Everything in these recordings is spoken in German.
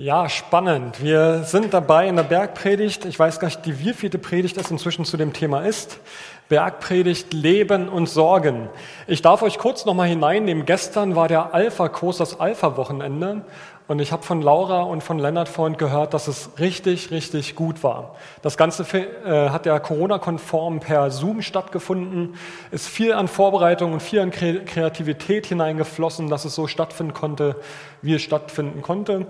Ja, spannend. Wir sind dabei in der Bergpredigt. Ich weiß gar nicht, die wievielte Predigt es inzwischen zu dem Thema ist. Bergpredigt Leben und Sorgen. Ich darf euch kurz nochmal hineinnehmen. Gestern war der Alpha-Kurs, das Alpha-Wochenende. Und ich habe von Laura und von Lennart vorhin gehört, dass es richtig, richtig gut war. Das Ganze äh, hat ja Corona-konform per Zoom stattgefunden, ist viel an Vorbereitung und viel an Kreativität hineingeflossen, dass es so stattfinden konnte, wie es stattfinden konnte.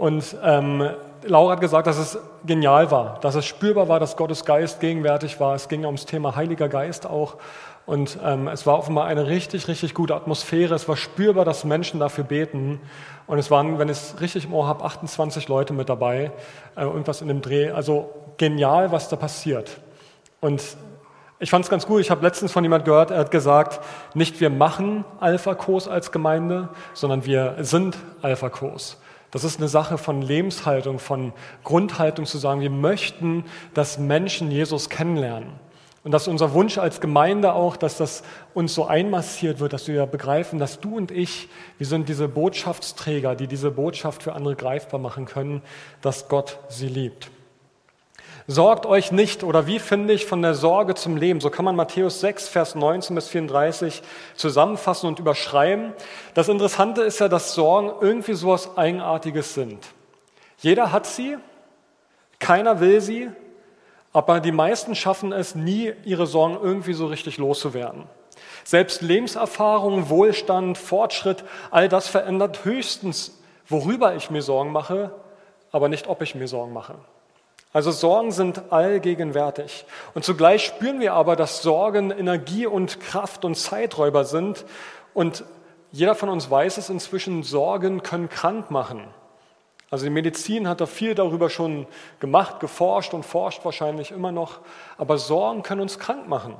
Und ähm, Laura hat gesagt, dass es genial war, dass es spürbar war, dass Gottes Geist gegenwärtig war. Es ging ums Thema Heiliger Geist auch. Und ähm, es war offenbar eine richtig, richtig gute Atmosphäre. Es war spürbar, dass Menschen dafür beten. Und es waren, wenn ich es richtig im Ohr habe, 28 Leute mit dabei, äh, irgendwas in dem Dreh. Also genial, was da passiert. Und ich fand es ganz gut. Ich habe letztens von jemand gehört, er hat gesagt, nicht wir machen Alpha-Kurs als Gemeinde, sondern wir sind Alpha-Kurs. Das ist eine Sache von Lebenshaltung, von Grundhaltung zu sagen, wir möchten, dass Menschen Jesus kennenlernen. Und dass unser Wunsch als Gemeinde auch, dass das uns so einmassiert wird, dass wir begreifen, dass du und ich, wir sind diese Botschaftsträger, die diese Botschaft für andere greifbar machen können, dass Gott sie liebt. Sorgt euch nicht, oder wie finde ich von der Sorge zum Leben? So kann man Matthäus 6, Vers 19 bis 34 zusammenfassen und überschreiben. Das Interessante ist ja, dass Sorgen irgendwie so etwas Eigenartiges sind. Jeder hat sie, keiner will sie, aber die meisten schaffen es nie, ihre Sorgen irgendwie so richtig loszuwerden. Selbst Lebenserfahrung, Wohlstand, Fortschritt, all das verändert höchstens, worüber ich mir Sorgen mache, aber nicht, ob ich mir Sorgen mache. Also Sorgen sind allgegenwärtig. Und zugleich spüren wir aber, dass Sorgen Energie und Kraft und Zeiträuber sind. Und jeder von uns weiß es inzwischen, Sorgen können krank machen. Also die Medizin hat da viel darüber schon gemacht, geforscht und forscht wahrscheinlich immer noch. Aber Sorgen können uns krank machen.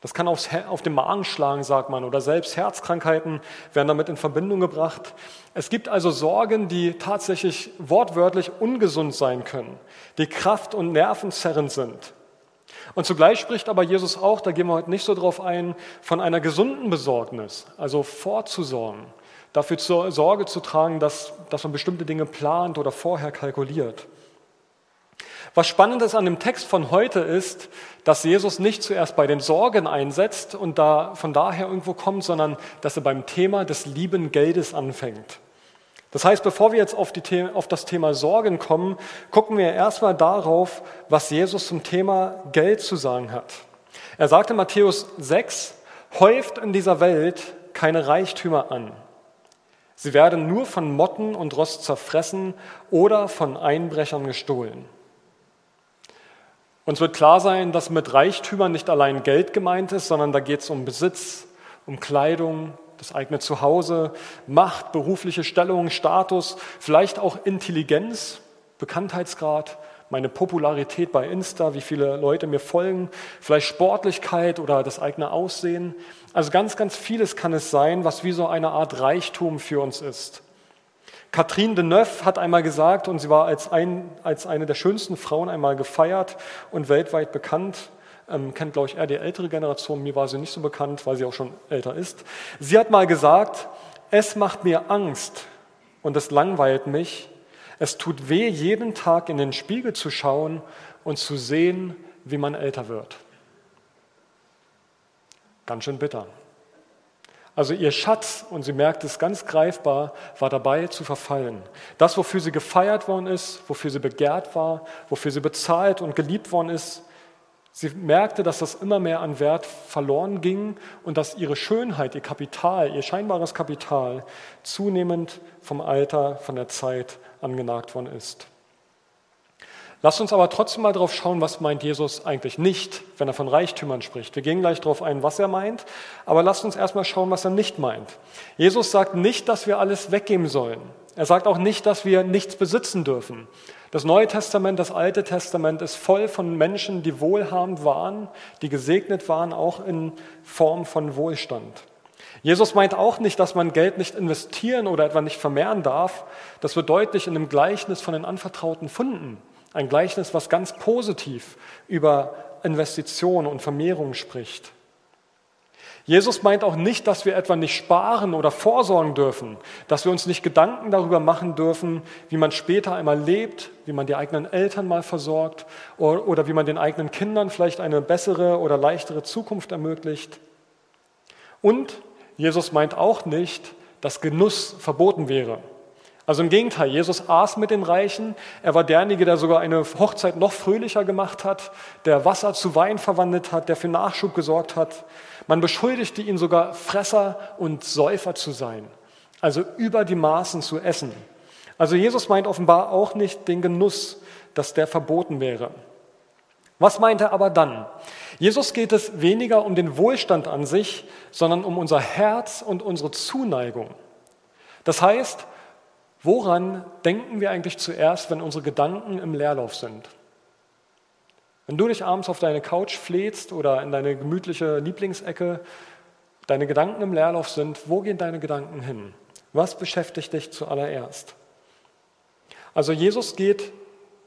Das kann aufs, auf den Magen schlagen, sagt man, oder selbst Herzkrankheiten werden damit in Verbindung gebracht. Es gibt also Sorgen, die tatsächlich wortwörtlich ungesund sein können, die Kraft- und Nervenzerrend sind. Und zugleich spricht aber Jesus auch, da gehen wir heute nicht so drauf ein, von einer gesunden Besorgnis, also vorzusorgen dafür zur Sorge zu tragen, dass, dass man bestimmte Dinge plant oder vorher kalkuliert. Was spannend ist an dem Text von heute ist, dass Jesus nicht zuerst bei den Sorgen einsetzt und da von daher irgendwo kommt, sondern dass er beim Thema des lieben Geldes anfängt. Das heißt, bevor wir jetzt auf, die, auf das Thema Sorgen kommen, gucken wir erstmal darauf, was Jesus zum Thema Geld zu sagen hat. Er sagte Matthäus 6, häuft in dieser Welt keine Reichtümer an Sie werden nur von Motten und Rost zerfressen oder von Einbrechern gestohlen. Uns wird klar sein, dass mit Reichtümern nicht allein Geld gemeint ist, sondern da geht es um Besitz, um Kleidung, das eigene Zuhause, Macht, berufliche Stellung, Status, vielleicht auch Intelligenz, Bekanntheitsgrad, meine Popularität bei Insta, wie viele Leute mir folgen, vielleicht Sportlichkeit oder das eigene Aussehen. Also ganz, ganz vieles kann es sein, was wie so eine Art Reichtum für uns ist. Catherine Deneuve hat einmal gesagt, und sie war als, ein, als eine der schönsten Frauen einmal gefeiert und weltweit bekannt, ähm, kennt, glaube ich, eher die ältere Generation, mir war sie nicht so bekannt, weil sie auch schon älter ist. Sie hat mal gesagt, es macht mir Angst und es langweilt mich. Es tut weh, jeden Tag in den Spiegel zu schauen und zu sehen, wie man älter wird. Ganz schön bitter. Also ihr Schatz, und sie merkt es ganz greifbar, war dabei zu verfallen. Das, wofür sie gefeiert worden ist, wofür sie begehrt war, wofür sie bezahlt und geliebt worden ist, sie merkte, dass das immer mehr an Wert verloren ging und dass ihre Schönheit, ihr Kapital, ihr scheinbares Kapital zunehmend vom Alter, von der Zeit angenagt worden ist. Lasst uns aber trotzdem mal drauf schauen, was meint Jesus eigentlich nicht, wenn er von Reichtümern spricht. Wir gehen gleich darauf ein, was er meint, aber lasst uns erstmal schauen, was er nicht meint. Jesus sagt nicht, dass wir alles weggeben sollen. Er sagt auch nicht, dass wir nichts besitzen dürfen. Das Neue Testament, das Alte Testament ist voll von Menschen, die wohlhabend waren, die gesegnet waren, auch in Form von Wohlstand. Jesus meint auch nicht, dass man Geld nicht investieren oder etwa nicht vermehren darf. Das wird deutlich in dem Gleichnis von den anvertrauten Funden. Ein Gleichnis, was ganz positiv über Investitionen und Vermehrung spricht. Jesus meint auch nicht, dass wir etwa nicht sparen oder vorsorgen dürfen, dass wir uns nicht Gedanken darüber machen dürfen, wie man später einmal lebt, wie man die eigenen Eltern mal versorgt oder wie man den eigenen Kindern vielleicht eine bessere oder leichtere Zukunft ermöglicht. Und Jesus meint auch nicht, dass Genuss verboten wäre. Also im Gegenteil, Jesus aß mit den Reichen. Er war derjenige, der sogar eine Hochzeit noch fröhlicher gemacht hat, der Wasser zu Wein verwandelt hat, der für Nachschub gesorgt hat. Man beschuldigte ihn sogar, Fresser und Säufer zu sein, also über die Maßen zu essen. Also Jesus meint offenbar auch nicht den Genuss, dass der verboten wäre. Was meint er aber dann? Jesus geht es weniger um den Wohlstand an sich, sondern um unser Herz und unsere Zuneigung. Das heißt, woran denken wir eigentlich zuerst, wenn unsere Gedanken im Leerlauf sind? Wenn du dich abends auf deine Couch fläzt oder in deine gemütliche Lieblingsecke, deine Gedanken im Leerlauf sind, wo gehen deine Gedanken hin? Was beschäftigt dich zuallererst? Also Jesus geht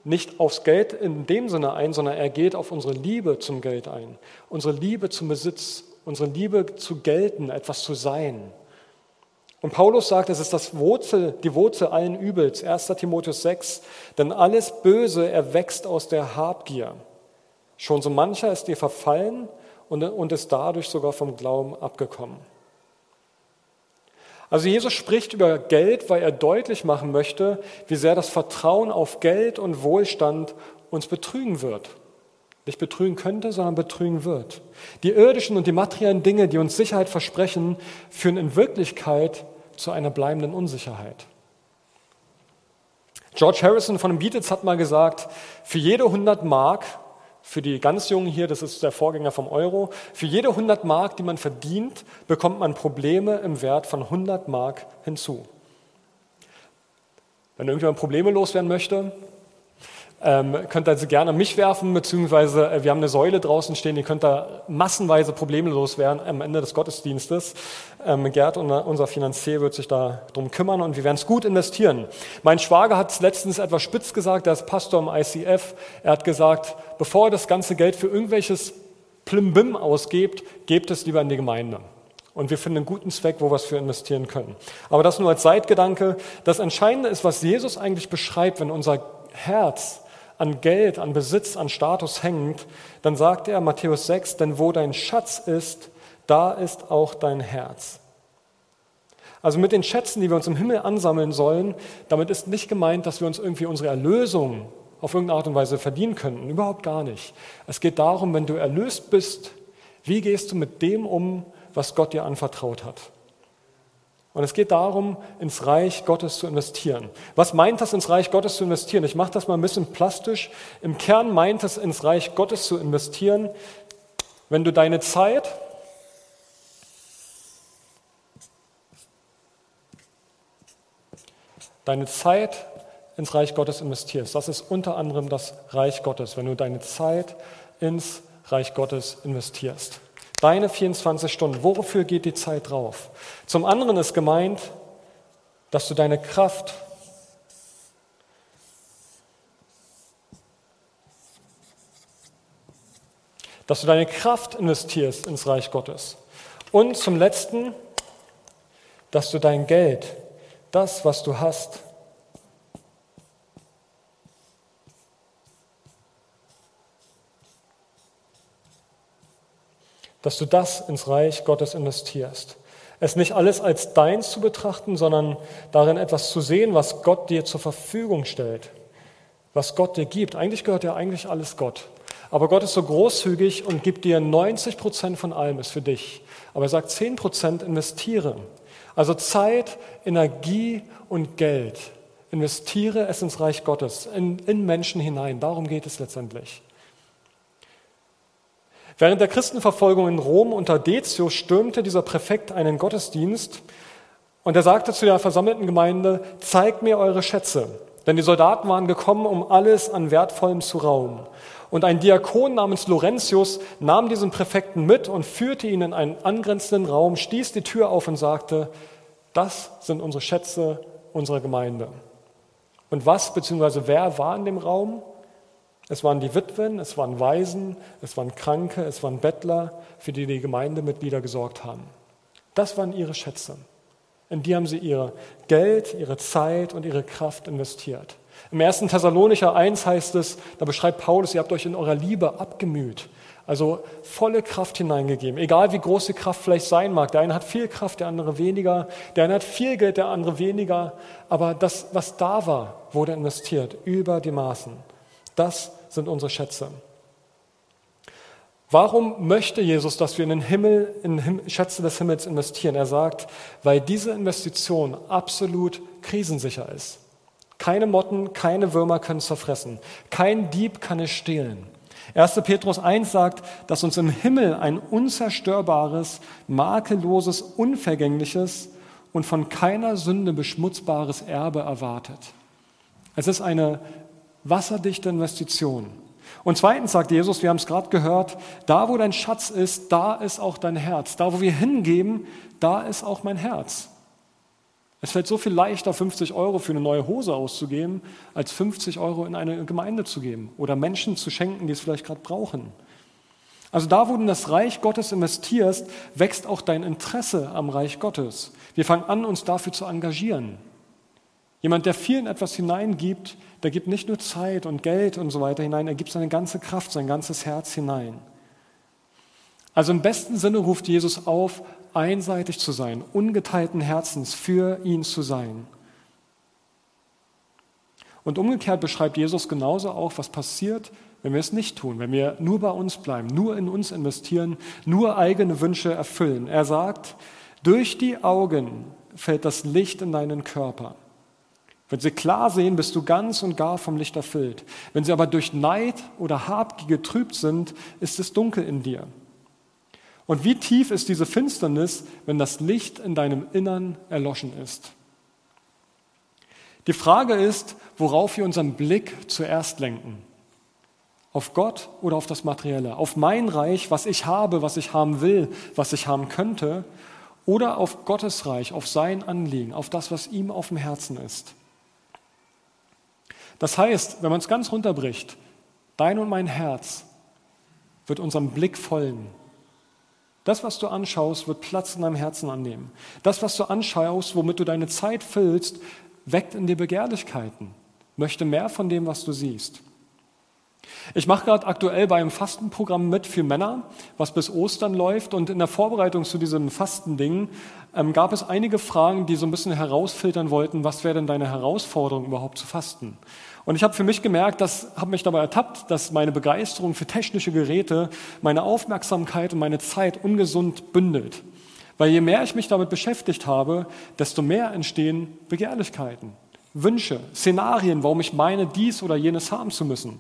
nicht aufs Geld in dem Sinne ein, sondern er geht auf unsere Liebe zum Geld ein, unsere Liebe zum Besitz, unsere Liebe zu gelten, etwas zu sein. Und Paulus sagt, es ist das Wurzel, die Wurzel allen Übels, 1. Timotheus 6, denn alles Böse erwächst aus der Habgier. Schon so mancher ist dir verfallen und, und ist dadurch sogar vom Glauben abgekommen. Also Jesus spricht über Geld, weil er deutlich machen möchte, wie sehr das Vertrauen auf Geld und Wohlstand uns betrügen wird. Nicht betrügen könnte, sondern betrügen wird. Die irdischen und die materiellen Dinge, die uns Sicherheit versprechen, führen in Wirklichkeit zu einer bleibenden Unsicherheit. George Harrison von den Beatles hat mal gesagt, für jede 100 Mark für die ganz Jungen hier, das ist der Vorgänger vom Euro, für jede 100 Mark, die man verdient, bekommt man Probleme im Wert von 100 Mark hinzu. Wenn irgendjemand Probleme loswerden möchte, ähm, könnt sie gerne mich werfen, beziehungsweise äh, wir haben eine Säule draußen stehen, ihr könnt da massenweise Probleme loswerden am Ende des Gottesdienstes. Ähm, Gerd, unser Finanzier, wird sich da drum kümmern und wir werden es gut investieren. Mein Schwager hat es letztens etwas spitz gesagt, der ist Pastor im ICF. Er hat gesagt, bevor er das ganze Geld für irgendwelches Plimbim ausgibt, gebt es lieber in die Gemeinde. Und wir finden einen guten Zweck, wo wir es für investieren können. Aber das nur als Seitgedanke. Das Entscheidende ist, was Jesus eigentlich beschreibt, wenn unser Herz an Geld, an Besitz, an Status hängt, dann sagt er Matthäus 6, denn wo dein Schatz ist, da ist auch dein Herz. Also mit den Schätzen, die wir uns im Himmel ansammeln sollen, damit ist nicht gemeint, dass wir uns irgendwie unsere Erlösung auf irgendeine Art und Weise verdienen könnten. Überhaupt gar nicht. Es geht darum, wenn du erlöst bist, wie gehst du mit dem um, was Gott dir anvertraut hat. Und es geht darum, ins Reich Gottes zu investieren. Was meint das, ins Reich Gottes zu investieren? Ich mache das mal ein bisschen plastisch. Im Kern meint es, ins Reich Gottes zu investieren, wenn du deine Zeit, deine Zeit ins Reich Gottes investierst. Das ist unter anderem das Reich Gottes, wenn du deine Zeit ins Reich Gottes investierst. Deine 24 Stunden, wofür geht die Zeit drauf? Zum anderen ist gemeint, dass du deine Kraft dass du deine Kraft investierst ins Reich Gottes. Und zum Letzten, dass du dein Geld, das, was du hast, dass du das ins Reich Gottes investierst. Es nicht alles als deins zu betrachten, sondern darin etwas zu sehen, was Gott dir zur Verfügung stellt, was Gott dir gibt. Eigentlich gehört ja eigentlich alles Gott. Aber Gott ist so großzügig und gibt dir 90 Prozent von allem, ist für dich. Aber er sagt 10 Prozent investiere. Also Zeit, Energie und Geld. Investiere es ins Reich Gottes, in, in Menschen hinein. Darum geht es letztendlich. Während der Christenverfolgung in Rom unter Decius stürmte dieser Präfekt einen Gottesdienst und er sagte zu der versammelten Gemeinde, zeigt mir eure Schätze. Denn die Soldaten waren gekommen, um alles an Wertvollem zu rauben. Und ein Diakon namens Laurentius nahm diesen Präfekten mit und führte ihn in einen angrenzenden Raum, stieß die Tür auf und sagte, das sind unsere Schätze unserer Gemeinde. Und was bzw. wer war in dem Raum? Es waren die Witwen, es waren Waisen, es waren Kranke, es waren Bettler, für die die Gemeindemitglieder gesorgt haben. Das waren ihre Schätze. In die haben sie ihr Geld, ihre Zeit und ihre Kraft investiert. Im 1. Thessalonicher 1 heißt es, da beschreibt Paulus, ihr habt euch in eurer Liebe abgemüht. Also volle Kraft hineingegeben, egal wie groß die Kraft vielleicht sein mag. Der eine hat viel Kraft, der andere weniger. Der eine hat viel Geld, der andere weniger. Aber das, was da war, wurde investiert über die Maßen. Das sind unsere Schätze. Warum möchte Jesus, dass wir in den Himmel, in Schätze des Himmels investieren? Er sagt, weil diese Investition absolut krisensicher ist. Keine Motten, keine Würmer können es zerfressen. Kein Dieb kann es stehlen. 1. Petrus 1 sagt, dass uns im Himmel ein unzerstörbares, makelloses, unvergängliches und von keiner Sünde beschmutzbares Erbe erwartet. Es ist eine wasserdichte Investition. Und zweitens sagt Jesus, wir haben es gerade gehört, da wo dein Schatz ist, da ist auch dein Herz. Da wo wir hingeben, da ist auch mein Herz. Es fällt so viel leichter, 50 Euro für eine neue Hose auszugeben, als 50 Euro in eine Gemeinde zu geben oder Menschen zu schenken, die es vielleicht gerade brauchen. Also da, wo du in das Reich Gottes investierst, wächst auch dein Interesse am Reich Gottes. Wir fangen an, uns dafür zu engagieren. Jemand, der vielen etwas hineingibt, der gibt nicht nur Zeit und Geld und so weiter hinein, er gibt seine ganze Kraft, sein ganzes Herz hinein. Also im besten Sinne ruft Jesus auf, einseitig zu sein, ungeteilten Herzens für ihn zu sein. Und umgekehrt beschreibt Jesus genauso auch, was passiert, wenn wir es nicht tun, wenn wir nur bei uns bleiben, nur in uns investieren, nur eigene Wünsche erfüllen. Er sagt, durch die Augen fällt das Licht in deinen Körper. Wenn sie klar sehen, bist du ganz und gar vom Licht erfüllt. Wenn sie aber durch Neid oder Habgier getrübt sind, ist es dunkel in dir. Und wie tief ist diese Finsternis, wenn das Licht in deinem Innern erloschen ist? Die Frage ist, worauf wir unseren Blick zuerst lenken. Auf Gott oder auf das Materielle? Auf mein Reich, was ich habe, was ich haben will, was ich haben könnte? Oder auf Gottes Reich, auf sein Anliegen, auf das, was ihm auf dem Herzen ist? Das heißt, wenn man es ganz runterbricht, dein und mein Herz wird unserem Blick folgen. Das, was du anschaust, wird Platz in deinem Herzen annehmen. Das, was du anschaust, womit du deine Zeit füllst, weckt in dir Begehrlichkeiten. Möchte mehr von dem, was du siehst. Ich mache gerade aktuell bei einem Fastenprogramm mit für Männer, was bis Ostern läuft. Und in der Vorbereitung zu diesem Fastending ähm, gab es einige Fragen, die so ein bisschen herausfiltern wollten, was wäre denn deine Herausforderung überhaupt zu fasten? Und ich habe für mich gemerkt, das habe mich dabei ertappt, dass meine Begeisterung für technische Geräte meine Aufmerksamkeit und meine Zeit ungesund bündelt. Weil je mehr ich mich damit beschäftigt habe, desto mehr entstehen Begehrlichkeiten, Wünsche, Szenarien, warum ich meine, dies oder jenes haben zu müssen.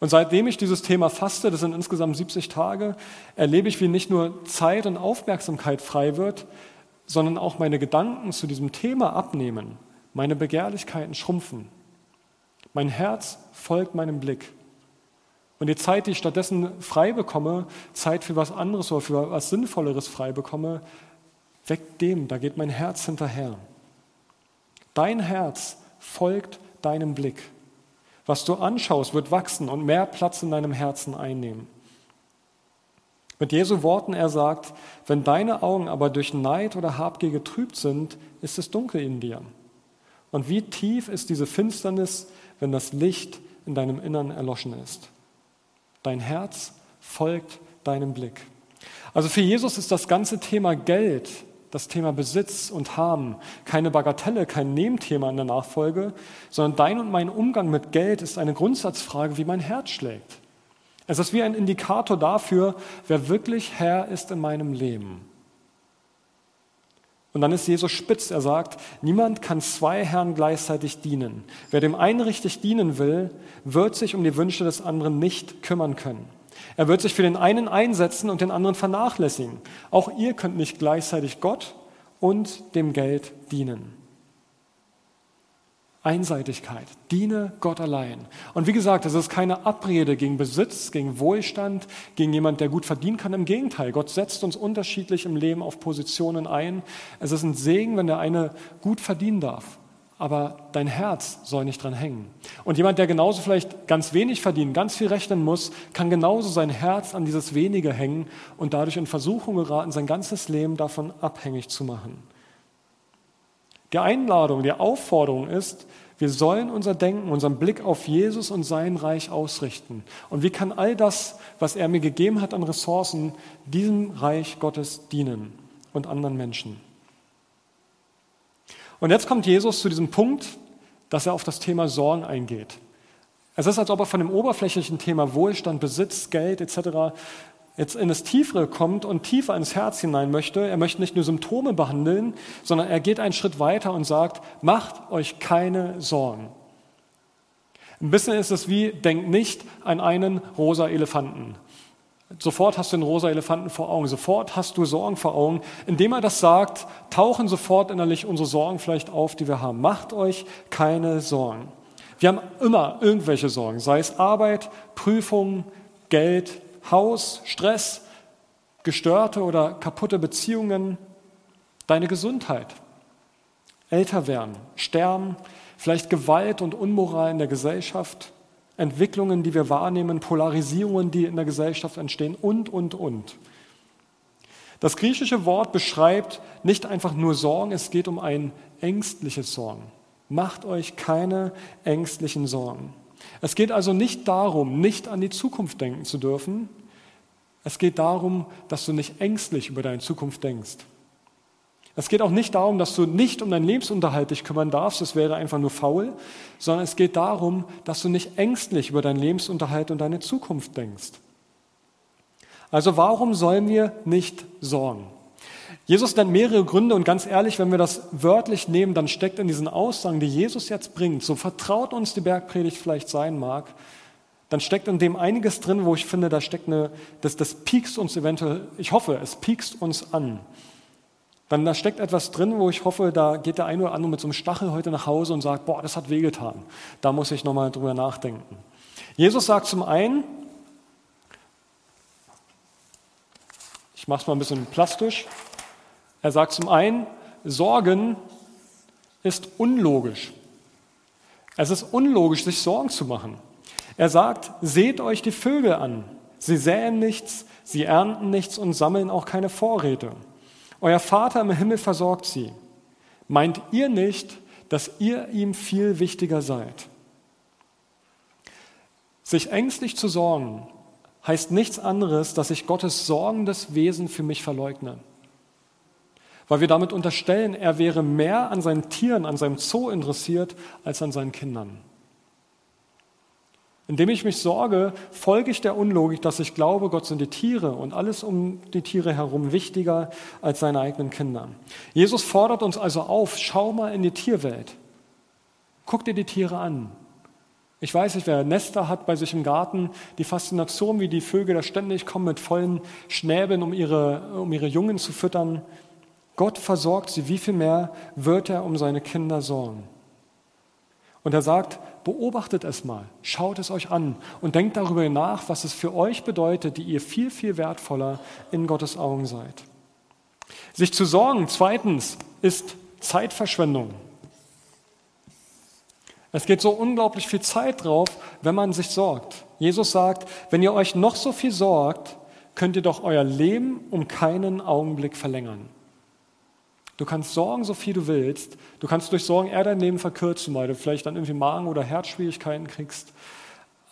Und seitdem ich dieses Thema faste, das sind insgesamt 70 Tage, erlebe ich, wie nicht nur Zeit und Aufmerksamkeit frei wird, sondern auch meine Gedanken zu diesem Thema abnehmen, meine Begehrlichkeiten schrumpfen. Mein Herz folgt meinem Blick. Und die Zeit, die ich stattdessen frei bekomme, Zeit für was anderes oder für was Sinnvolleres frei bekomme, weckt dem, da geht mein Herz hinterher. Dein Herz folgt deinem Blick. Was du anschaust, wird wachsen und mehr Platz in deinem Herzen einnehmen. Mit Jesu Worten, er sagt, wenn deine Augen aber durch Neid oder Habgier getrübt sind, ist es dunkel in dir. Und wie tief ist diese Finsternis, wenn das Licht in deinem Innern erloschen ist. Dein Herz folgt deinem Blick. Also für Jesus ist das ganze Thema Geld, das Thema Besitz und Haben keine Bagatelle, kein Nebenthema in der Nachfolge, sondern dein und mein Umgang mit Geld ist eine Grundsatzfrage, wie mein Herz schlägt. Es ist wie ein Indikator dafür, wer wirklich Herr ist in meinem Leben. Und dann ist Jesus spitz. Er sagt, niemand kann zwei Herren gleichzeitig dienen. Wer dem einen richtig dienen will, wird sich um die Wünsche des anderen nicht kümmern können. Er wird sich für den einen einsetzen und den anderen vernachlässigen. Auch ihr könnt nicht gleichzeitig Gott und dem Geld dienen. Einseitigkeit. Diene Gott allein. Und wie gesagt, es ist keine Abrede gegen Besitz, gegen Wohlstand, gegen jemand, der gut verdienen kann. Im Gegenteil, Gott setzt uns unterschiedlich im Leben auf Positionen ein. Es ist ein Segen, wenn der eine gut verdienen darf, aber dein Herz soll nicht dran hängen. Und jemand, der genauso vielleicht ganz wenig verdient, ganz viel rechnen muss, kann genauso sein Herz an dieses wenige hängen und dadurch in Versuchung geraten, sein ganzes Leben davon abhängig zu machen. Die Einladung, die Aufforderung ist, wir sollen unser Denken, unseren Blick auf Jesus und sein Reich ausrichten. Und wie kann all das, was er mir gegeben hat an Ressourcen, diesem Reich Gottes dienen und anderen Menschen? Und jetzt kommt Jesus zu diesem Punkt, dass er auf das Thema Sorgen eingeht. Es ist, als ob er von dem oberflächlichen Thema Wohlstand, Besitz, Geld etc. jetzt in das Tiefere kommt und tiefer ins Herz hinein möchte. Er möchte nicht nur Symptome behandeln, sondern er geht einen Schritt weiter und sagt, macht euch keine Sorgen. Ein bisschen ist es wie, denkt nicht an einen rosa Elefanten. Sofort hast du den rosa Elefanten vor Augen, sofort hast du Sorgen vor Augen. Indem er das sagt, tauchen sofort innerlich unsere Sorgen vielleicht auf, die wir haben. Macht euch keine Sorgen. Wir haben immer irgendwelche Sorgen, sei es Arbeit, Prüfungen, Geld, Haus, Stress, gestörte oder kaputte Beziehungen, deine Gesundheit, älter werden, sterben, vielleicht Gewalt und Unmoral in der Gesellschaft, Entwicklungen, die wir wahrnehmen, Polarisierungen, die in der Gesellschaft entstehen und, und, und. Das griechische Wort beschreibt nicht einfach nur Sorgen, es geht um ein ängstliches Sorgen. Macht euch keine ängstlichen Sorgen. Es geht also nicht darum, nicht an die Zukunft denken zu dürfen. Es geht darum, dass du nicht ängstlich über deine Zukunft denkst. Es geht auch nicht darum, dass du nicht um deinen Lebensunterhalt dich kümmern darfst, das wäre einfach nur faul, sondern es geht darum, dass du nicht ängstlich über deinen Lebensunterhalt und deine Zukunft denkst. Also warum sollen wir nicht sorgen? Jesus nennt mehrere Gründe und ganz ehrlich, wenn wir das wörtlich nehmen, dann steckt in diesen Aussagen, die Jesus jetzt bringt, so vertraut uns die Bergpredigt vielleicht sein mag, dann steckt in dem einiges drin, wo ich finde, da steckt eine, das, das piekst uns eventuell, ich hoffe, es piekst uns an. Dann da steckt etwas drin, wo ich hoffe, da geht der eine oder andere mit so einem Stachel heute nach Hause und sagt, boah, das hat wehgetan. Da muss ich nochmal drüber nachdenken. Jesus sagt zum einen, ich mache es mal ein bisschen plastisch, er sagt zum einen, Sorgen ist unlogisch. Es ist unlogisch, sich Sorgen zu machen. Er sagt, seht euch die Vögel an. Sie säen nichts, sie ernten nichts und sammeln auch keine Vorräte. Euer Vater im Himmel versorgt sie. Meint ihr nicht, dass ihr ihm viel wichtiger seid? Sich ängstlich zu sorgen heißt nichts anderes, dass ich Gottes sorgendes Wesen für mich verleugne. Weil wir damit unterstellen, er wäre mehr an seinen Tieren, an seinem Zoo interessiert, als an seinen Kindern. Indem ich mich sorge, folge ich der Unlogik, dass ich glaube, Gott sind die Tiere und alles um die Tiere herum wichtiger als seine eigenen Kinder. Jesus fordert uns also auf, schau mal in die Tierwelt. Guck dir die Tiere an. Ich weiß nicht, wer Nester hat bei sich im Garten, die Faszination, wie die Vögel da ständig kommen mit vollen Schnäbeln, um ihre, um ihre Jungen zu füttern. Gott versorgt sie, wie viel mehr wird er um seine Kinder sorgen? Und er sagt, beobachtet es mal, schaut es euch an und denkt darüber nach, was es für euch bedeutet, die ihr viel, viel wertvoller in Gottes Augen seid. Sich zu sorgen, zweitens, ist Zeitverschwendung. Es geht so unglaublich viel Zeit drauf, wenn man sich sorgt. Jesus sagt, wenn ihr euch noch so viel sorgt, könnt ihr doch euer Leben um keinen Augenblick verlängern. Du kannst sorgen, so viel du willst. Du kannst durch Sorgen eher dein Leben verkürzen, weil du vielleicht dann irgendwie Magen- oder Herzschwierigkeiten kriegst.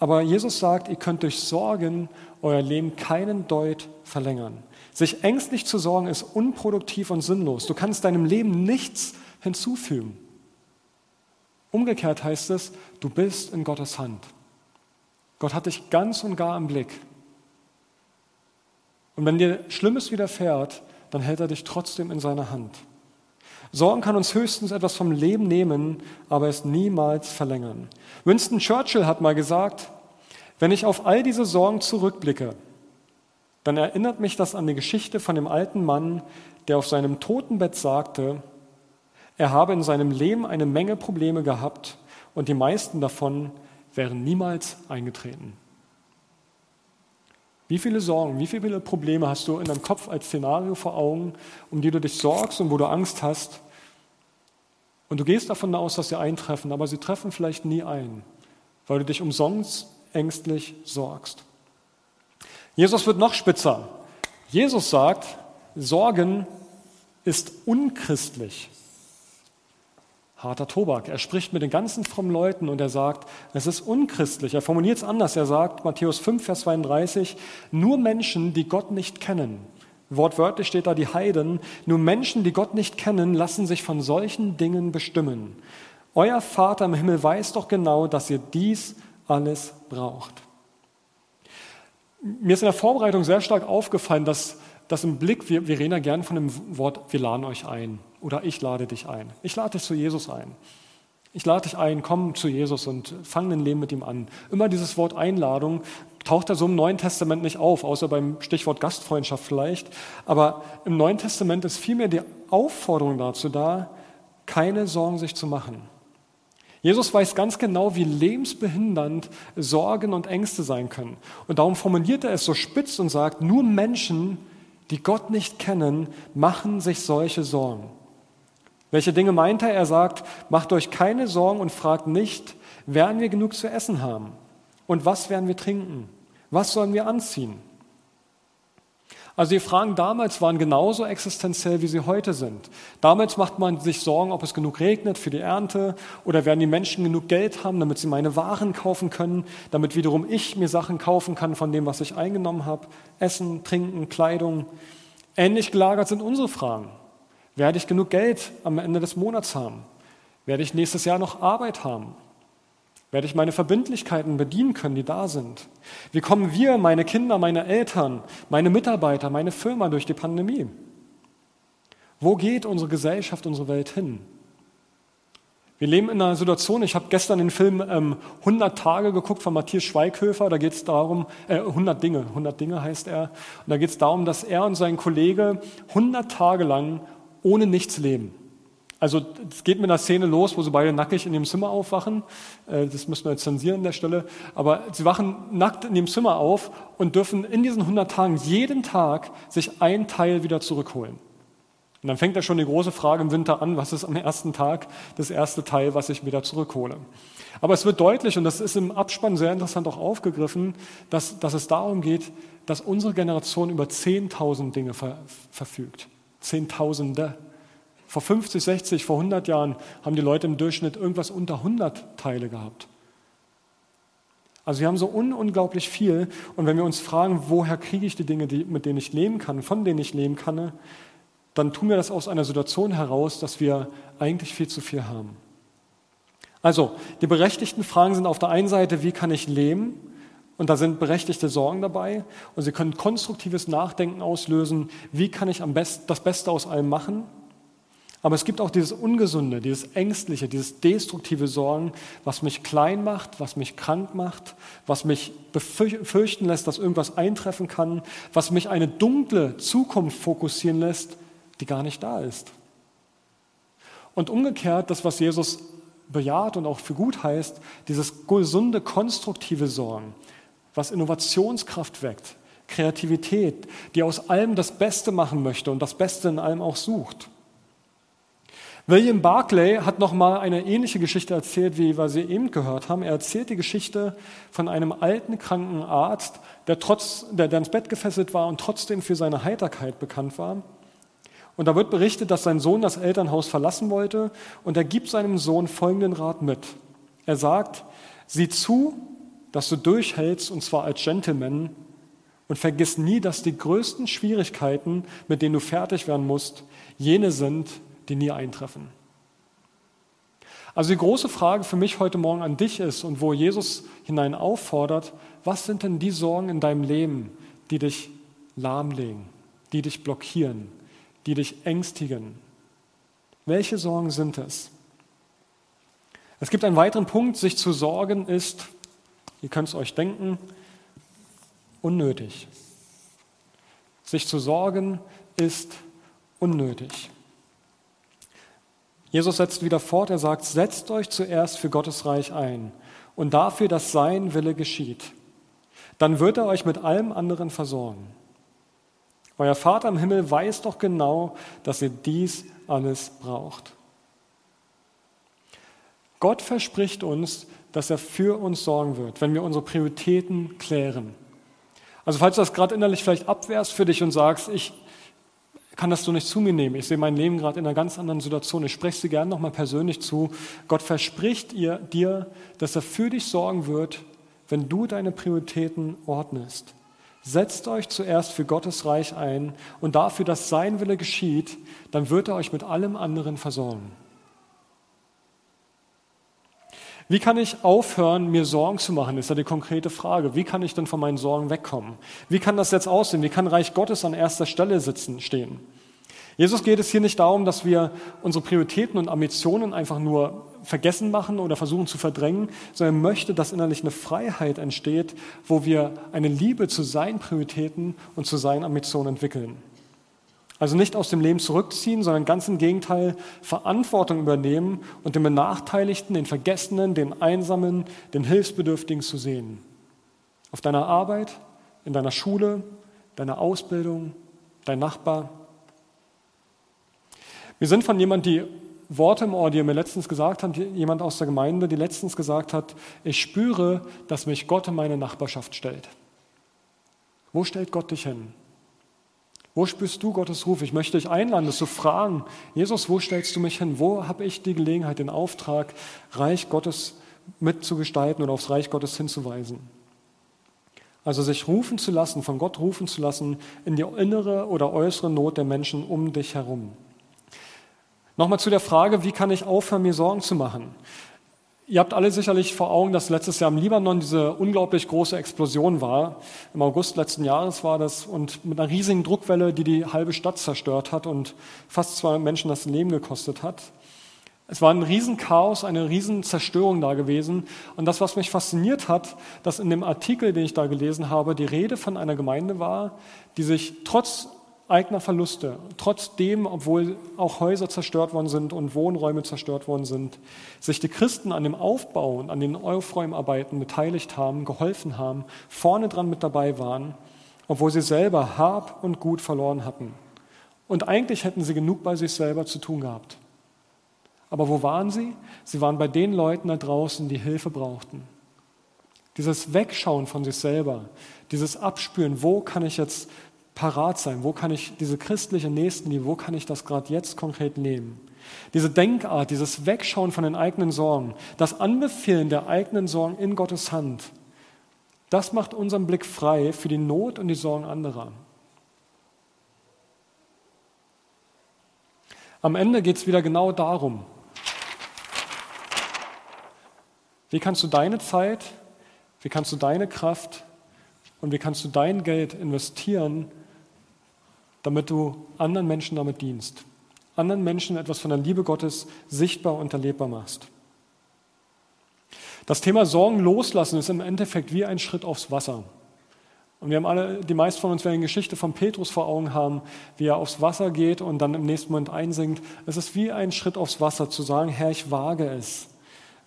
Aber Jesus sagt, ihr könnt durch Sorgen euer Leben keinen Deut verlängern. Sich ängstlich zu sorgen ist unproduktiv und sinnlos. Du kannst deinem Leben nichts hinzufügen. Umgekehrt heißt es, du bist in Gottes Hand. Gott hat dich ganz und gar im Blick. Und wenn dir Schlimmes widerfährt, dann hält er dich trotzdem in seiner Hand. Sorgen kann uns höchstens etwas vom Leben nehmen, aber es niemals verlängern. Winston Churchill hat mal gesagt, wenn ich auf all diese Sorgen zurückblicke, dann erinnert mich das an die Geschichte von dem alten Mann, der auf seinem Totenbett sagte, er habe in seinem Leben eine Menge Probleme gehabt und die meisten davon wären niemals eingetreten. Wie viele Sorgen, wie viele Probleme hast du in deinem Kopf als Szenario vor Augen, um die du dich sorgst und wo du Angst hast? Und du gehst davon aus, dass sie eintreffen, aber sie treffen vielleicht nie ein, weil du dich umsonst ängstlich sorgst. Jesus wird noch spitzer. Jesus sagt, Sorgen ist unchristlich. Harter Tobak. Er spricht mit den ganzen frommen Leuten und er sagt, es ist unchristlich. Er formuliert es anders. Er sagt, Matthäus 5, Vers 32, nur Menschen, die Gott nicht kennen, wortwörtlich steht da die Heiden, nur Menschen, die Gott nicht kennen, lassen sich von solchen Dingen bestimmen. Euer Vater im Himmel weiß doch genau, dass ihr dies alles braucht. Mir ist in der Vorbereitung sehr stark aufgefallen, dass, dass im Blick, wir, wir reden ja gern von dem Wort, wir laden euch ein oder ich lade dich ein. Ich lade dich zu Jesus ein. Ich lade dich ein, komm zu Jesus und fang ein Leben mit ihm an. Immer dieses Wort Einladung taucht da so im Neuen Testament nicht auf, außer beim Stichwort Gastfreundschaft vielleicht. Aber im Neuen Testament ist vielmehr die Aufforderung dazu da, keine Sorgen sich zu machen. Jesus weiß ganz genau, wie lebensbehindernd Sorgen und Ängste sein können. Und darum formuliert er es so spitz und sagt, nur Menschen, die Gott nicht kennen, machen sich solche Sorgen. Welche Dinge meint er? Er sagt, macht euch keine Sorgen und fragt nicht, werden wir genug zu essen haben? Und was werden wir trinken? Was sollen wir anziehen? Also die Fragen damals waren genauso existenziell, wie sie heute sind. Damals macht man sich Sorgen, ob es genug regnet für die Ernte oder werden die Menschen genug Geld haben, damit sie meine Waren kaufen können, damit wiederum ich mir Sachen kaufen kann von dem, was ich eingenommen habe. Essen, Trinken, Kleidung. Ähnlich gelagert sind unsere Fragen. Werde ich genug Geld am Ende des Monats haben? Werde ich nächstes Jahr noch Arbeit haben? Werde ich meine Verbindlichkeiten bedienen können, die da sind? Wie kommen wir, meine Kinder, meine Eltern, meine Mitarbeiter, meine Firma durch die Pandemie? Wo geht unsere Gesellschaft, unsere Welt hin? Wir leben in einer Situation, ich habe gestern den Film ähm, 100 Tage geguckt von Matthias Schweighöfer, da geht es darum, äh, 100 Dinge, 100 Dinge heißt er, und da geht es darum, dass er und sein Kollege 100 Tage lang ohne nichts leben. Also es geht mit einer Szene los, wo sie beide nackig in dem Zimmer aufwachen. Äh, das müssen wir jetzt zensieren an der Stelle. Aber sie wachen nackt in dem Zimmer auf und dürfen in diesen 100 Tagen jeden Tag sich ein Teil wieder zurückholen. Und dann fängt ja schon die große Frage im Winter an, was ist am ersten Tag das erste Teil, was ich wieder zurückhole. Aber es wird deutlich, und das ist im Abspann sehr interessant auch aufgegriffen, dass, dass es darum geht, dass unsere Generation über 10.000 Dinge ver, verfügt. Zehntausende. Vor 50, 60, vor 100 Jahren haben die Leute im Durchschnitt irgendwas unter 100 Teile gehabt. Also wir haben so un unglaublich viel. Und wenn wir uns fragen, woher kriege ich die Dinge, die, mit denen ich leben kann, von denen ich leben kann, dann tun wir das aus einer Situation heraus, dass wir eigentlich viel zu viel haben. Also, die berechtigten Fragen sind auf der einen Seite, wie kann ich leben? Und da sind berechtigte Sorgen dabei. Und sie können konstruktives Nachdenken auslösen. Wie kann ich am besten das Beste aus allem machen? Aber es gibt auch dieses Ungesunde, dieses Ängstliche, dieses destruktive Sorgen, was mich klein macht, was mich krank macht, was mich befürchten lässt, dass irgendwas eintreffen kann, was mich eine dunkle Zukunft fokussieren lässt, die gar nicht da ist. Und umgekehrt, das, was Jesus bejaht und auch für gut heißt, dieses gesunde, konstruktive Sorgen, was Innovationskraft weckt, Kreativität, die aus allem das Beste machen möchte und das Beste in allem auch sucht. William Barclay hat nochmal eine ähnliche Geschichte erzählt, wie wir sie eben gehört haben. Er erzählt die Geschichte von einem alten, kranken Arzt, der, trotz, der, der ins Bett gefesselt war und trotzdem für seine Heiterkeit bekannt war. Und da wird berichtet, dass sein Sohn das Elternhaus verlassen wollte und er gibt seinem Sohn folgenden Rat mit. Er sagt, sieh zu, dass du durchhältst und zwar als Gentleman und vergiss nie, dass die größten Schwierigkeiten, mit denen du fertig werden musst, jene sind, die nie eintreffen. Also die große Frage für mich heute Morgen an dich ist und wo Jesus hinein auffordert, was sind denn die Sorgen in deinem Leben, die dich lahmlegen, die dich blockieren, die dich ängstigen? Welche Sorgen sind es? Es gibt einen weiteren Punkt, sich zu sorgen ist, ihr könnt es euch denken, unnötig. Sich zu sorgen ist unnötig. Jesus setzt wieder fort, er sagt, setzt euch zuerst für Gottes Reich ein und dafür, dass sein Wille geschieht. Dann wird er euch mit allem anderen versorgen. Euer Vater im Himmel weiß doch genau, dass ihr dies alles braucht. Gott verspricht uns, dass er für uns sorgen wird, wenn wir unsere Prioritäten klären. Also falls du das gerade innerlich vielleicht abwehrst für dich und sagst, ich kann das so nicht zu mir nehmen, ich sehe mein Leben gerade in einer ganz anderen Situation, ich spreche sie gerne nochmal persönlich zu. Gott verspricht ihr, dir, dass er für dich sorgen wird, wenn du deine Prioritäten ordnest. Setzt euch zuerst für Gottes Reich ein und dafür, dass sein Wille geschieht, dann wird er euch mit allem anderen versorgen. Wie kann ich aufhören, mir Sorgen zu machen, ist ja die konkrete Frage. Wie kann ich denn von meinen Sorgen wegkommen? Wie kann das jetzt aussehen? Wie kann Reich Gottes an erster Stelle sitzen, stehen? Jesus geht es hier nicht darum, dass wir unsere Prioritäten und Ambitionen einfach nur vergessen machen oder versuchen zu verdrängen, sondern er möchte, dass innerlich eine Freiheit entsteht, wo wir eine Liebe zu seinen Prioritäten und zu seinen Ambitionen entwickeln. Also nicht aus dem Leben zurückziehen, sondern ganz im Gegenteil Verantwortung übernehmen und den Benachteiligten, den Vergessenen, den Einsamen, den Hilfsbedürftigen zu sehen. Auf deiner Arbeit, in deiner Schule, deiner Ausbildung, dein Nachbar. Wir sind von jemandem, die Worte im Ohr, die mir letztens gesagt hat, jemand aus der Gemeinde, die letztens gesagt hat, ich spüre, dass mich Gott in meine Nachbarschaft stellt. Wo stellt Gott dich hin? Wo spürst du Gottes Ruf? Ich möchte dich einladen, das zu fragen. Jesus, wo stellst du mich hin? Wo habe ich die Gelegenheit, den Auftrag, Reich Gottes mitzugestalten und aufs Reich Gottes hinzuweisen? Also sich rufen zu lassen, von Gott rufen zu lassen in die innere oder äußere Not der Menschen um dich herum. Nochmal zu der Frage, wie kann ich aufhören, mir Sorgen zu machen? Ihr habt alle sicherlich vor Augen, dass letztes Jahr im Libanon diese unglaublich große Explosion war. Im August letzten Jahres war das und mit einer riesigen Druckwelle, die die halbe Stadt zerstört hat und fast 200 Menschen das Leben gekostet hat. Es war ein Riesenchaos, eine Riesenzerstörung da gewesen. Und das, was mich fasziniert hat, dass in dem Artikel, den ich da gelesen habe, die Rede von einer Gemeinde war, die sich trotz eigener Verluste, trotzdem, obwohl auch Häuser zerstört worden sind und Wohnräume zerstört worden sind, sich die Christen an dem Aufbau und an den Aufräumarbeiten beteiligt haben, geholfen haben, vorne dran mit dabei waren, obwohl sie selber Hab und Gut verloren hatten. Und eigentlich hätten sie genug bei sich selber zu tun gehabt. Aber wo waren sie? Sie waren bei den Leuten da draußen, die Hilfe brauchten. Dieses Wegschauen von sich selber, dieses Abspüren, wo kann ich jetzt parat sein? Wo kann ich diese christliche Nächstenliebe, wo kann ich das gerade jetzt konkret nehmen? Diese Denkart, dieses Wegschauen von den eigenen Sorgen, das Anbefehlen der eigenen Sorgen in Gottes Hand, das macht unseren Blick frei für die Not und die Sorgen anderer. Am Ende geht es wieder genau darum, wie kannst du deine Zeit, wie kannst du deine Kraft und wie kannst du dein Geld investieren damit du anderen Menschen damit dienst, anderen Menschen etwas von der Liebe Gottes sichtbar und erlebbar machst. Das Thema Sorgen loslassen ist im Endeffekt wie ein Schritt aufs Wasser. Und wir haben alle, die meisten von uns werden die Geschichte von Petrus vor Augen haben, wie er aufs Wasser geht und dann im nächsten Moment einsinkt. Es ist wie ein Schritt aufs Wasser, zu sagen, Herr, ich wage es.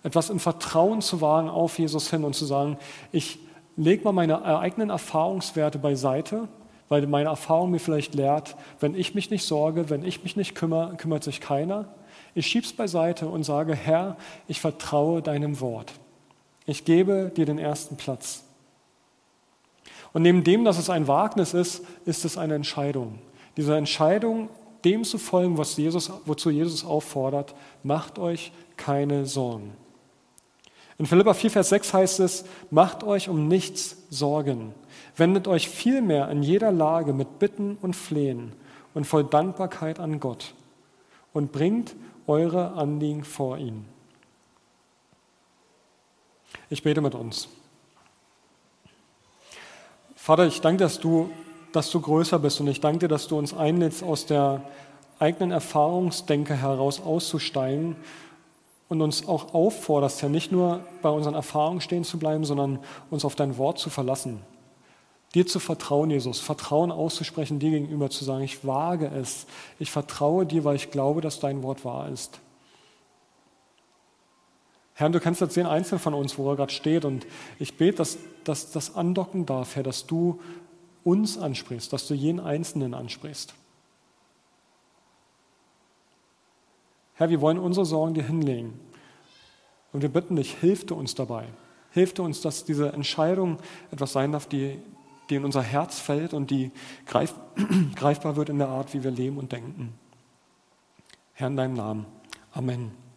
Etwas im Vertrauen zu wagen auf Jesus hin und zu sagen, ich lege mal meine eigenen Erfahrungswerte beiseite weil meine Erfahrung mir vielleicht lehrt, wenn ich mich nicht sorge, wenn ich mich nicht kümmere, kümmert sich keiner. Ich schieb's beiseite und sage, Herr, ich vertraue deinem Wort. Ich gebe dir den ersten Platz. Und neben dem, dass es ein Wagnis ist, ist es eine Entscheidung. Diese Entscheidung, dem zu folgen, was Jesus, wozu Jesus auffordert, macht euch keine Sorgen. In Philippa 4, Vers 6 heißt es, macht euch um nichts Sorgen, Wendet euch vielmehr in jeder Lage mit Bitten und Flehen und voll Dankbarkeit an Gott und bringt eure Anliegen vor ihn. Ich bete mit uns. Vater, ich danke, dass du, dass du größer bist und ich danke dir, dass du uns einlädst, aus der eigenen Erfahrungsdenke heraus auszusteigen und uns auch aufforderst, ja nicht nur bei unseren Erfahrungen stehen zu bleiben, sondern uns auf dein Wort zu verlassen. Dir zu vertrauen, Jesus, Vertrauen auszusprechen, dir gegenüber zu sagen, ich wage es, ich vertraue dir, weil ich glaube, dass dein Wort wahr ist. Herr, du kennst jetzt den Einzelnen von uns, wo er gerade steht und ich bete, dass, dass das andocken darf, Herr, dass du uns ansprichst, dass du jeden Einzelnen ansprichst. Herr, wir wollen unsere Sorgen dir hinlegen. Und wir bitten dich, hilf du uns dabei. Hilf du uns, dass diese Entscheidung etwas sein darf, die, die in unser Herz fällt und die greif, greifbar wird in der Art, wie wir leben und denken. Herr, in deinem Namen. Amen.